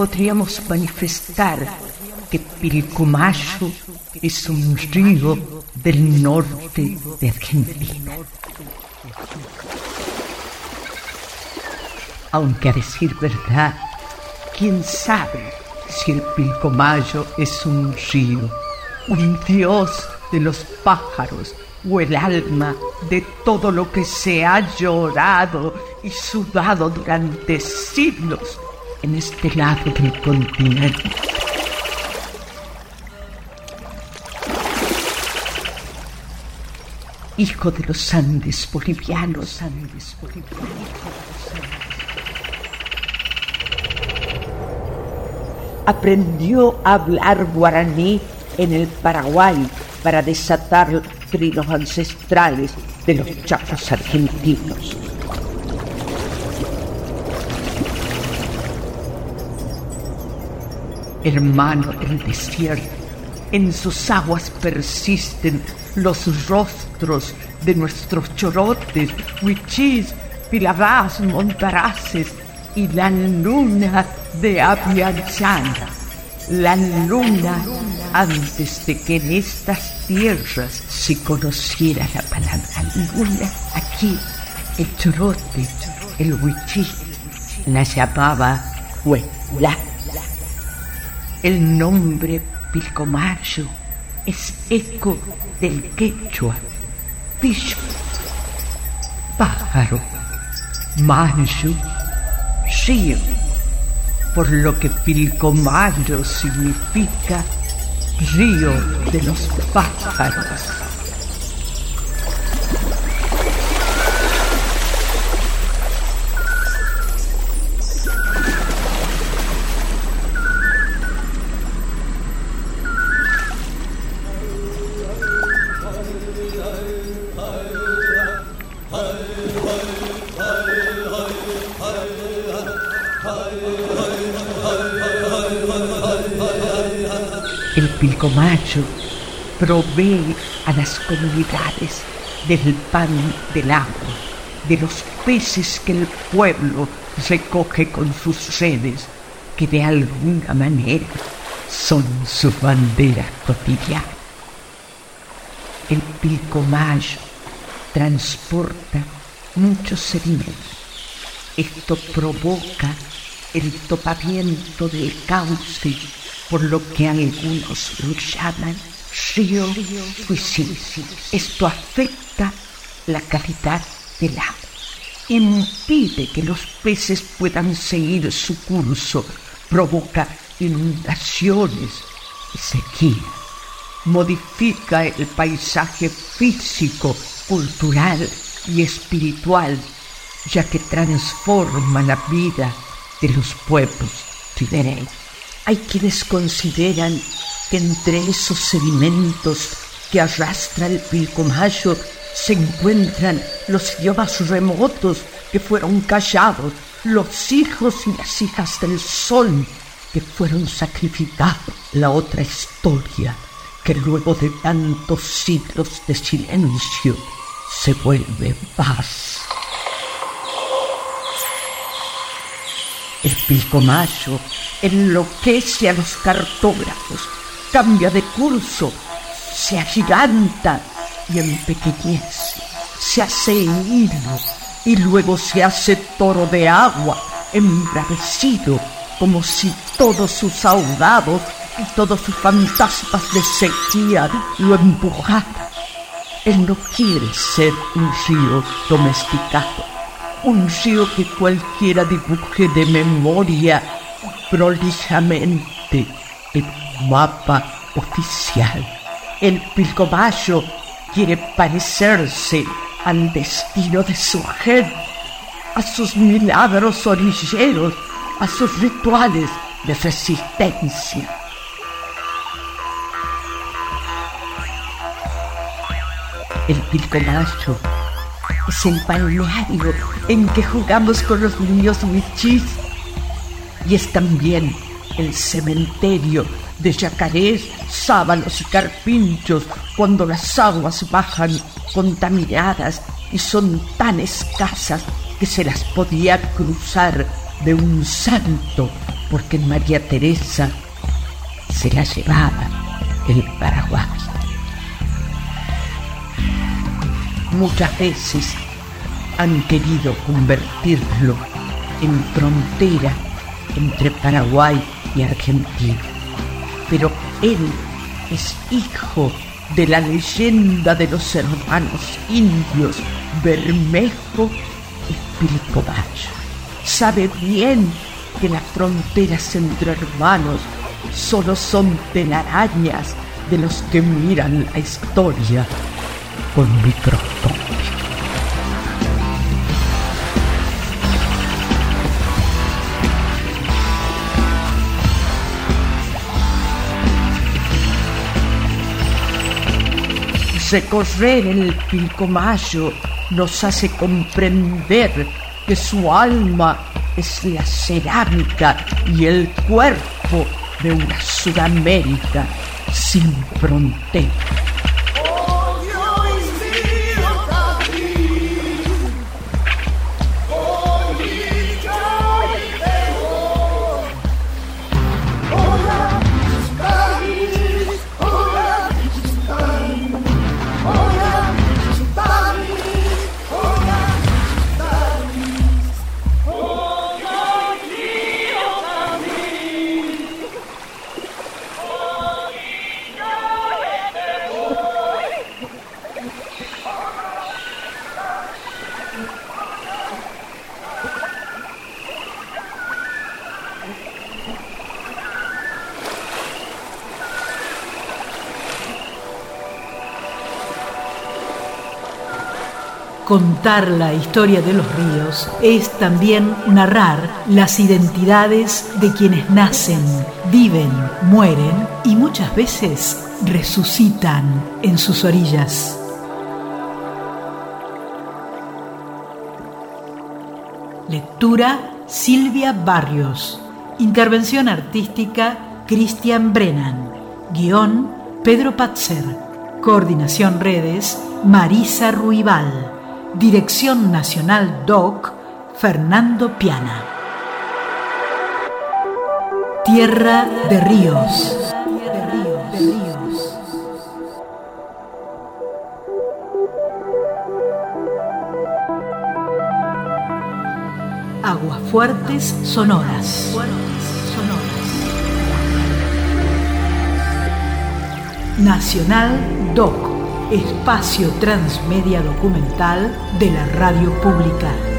podríamos manifestar que Pilcomayo es un río del norte de Argentina. Aunque a decir verdad, quién sabe si el Pilcomayo es un río, un dios de los pájaros o el alma de todo lo que se ha llorado y sudado durante siglos en este lado del continente. Hijo de los Andes bolivianos, Andes bolivianos. Aprendió a hablar guaraní en el Paraguay para desatar trinos ancestrales de los chapos argentinos. Hermano del desierto, en sus aguas persisten los rostros de nuestros chorotes, huichís, pilabás, montaraces y la luna de Avianchana. La luna antes de que en estas tierras se conociera la palabra luna. Aquí el chorote, el huichí, la llamaba Huela. El nombre Pilcomayo es eco del quechua, picho, pájaro, mancho, río, por lo que Pilcomayo significa río de los pájaros. El pilcomacho provee a las comunidades del pan del agua, de los peces que el pueblo recoge con sus redes, que de alguna manera son su bandera cotidiana. El pilcomayo transporta muchos sedimentos. Esto provoca el topamiento del cauce, por lo que algunos lo llaman río suicidio. Esto afecta la calidad del agua, impide que los peces puedan seguir su curso, provoca inundaciones y sequía, modifica el paisaje físico, cultural y espiritual, ya que transforma la vida de los pueblos ribereños. Hay quienes consideran que entre esos sedimentos que arrastra el Pilcomayo se encuentran los idiomas remotos que fueron callados, los hijos y las hijas del sol que fueron sacrificados. La otra historia que luego de tantos siglos de silencio se vuelve paz. El pilcomayo enloquece a los cartógrafos, cambia de curso, se agiganta y empequeñece, se hace hilo y luego se hace toro de agua, embravecido, como si todos sus ahogados y todos sus fantasmas de sequía lo empujaran. Él no quiere ser un río domesticado un río que cualquiera dibuje de memoria prolijamente en un mapa oficial. El pilcomayo quiere parecerse al destino de su gente, a sus milagros orilleros, a sus rituales de resistencia. El pilcomayo es el balneario en que jugamos con los niños wichis y es también el cementerio de yacarés, sábanos y carpinchos cuando las aguas bajan contaminadas y son tan escasas que se las podía cruzar de un salto porque María Teresa se la llevaba el Paraguay. Muchas veces han querido convertirlo en frontera entre Paraguay y Argentina, pero él es hijo de la leyenda de los hermanos indios Bermejo y Pilcomayo. Sabe bien que las fronteras entre hermanos solo son telarañas de los que miran la historia con microscopio. Recorrer el Pilcomayo nos hace comprender que su alma es la cerámica y el cuerpo de una Sudamérica sin fronteras. Contar la historia de los ríos es también narrar las identidades de quienes nacen, viven, mueren y muchas veces resucitan en sus orillas. Lectura Silvia Barrios. Intervención artística Cristian Brennan. Guión Pedro Patzer. Coordinación redes Marisa Ruibal. Dirección Nacional DOC, Fernando Piana. Tierra de Ríos. Aguafuertes sonoras. Nacional DOC espacio transmedia documental de la radio pública.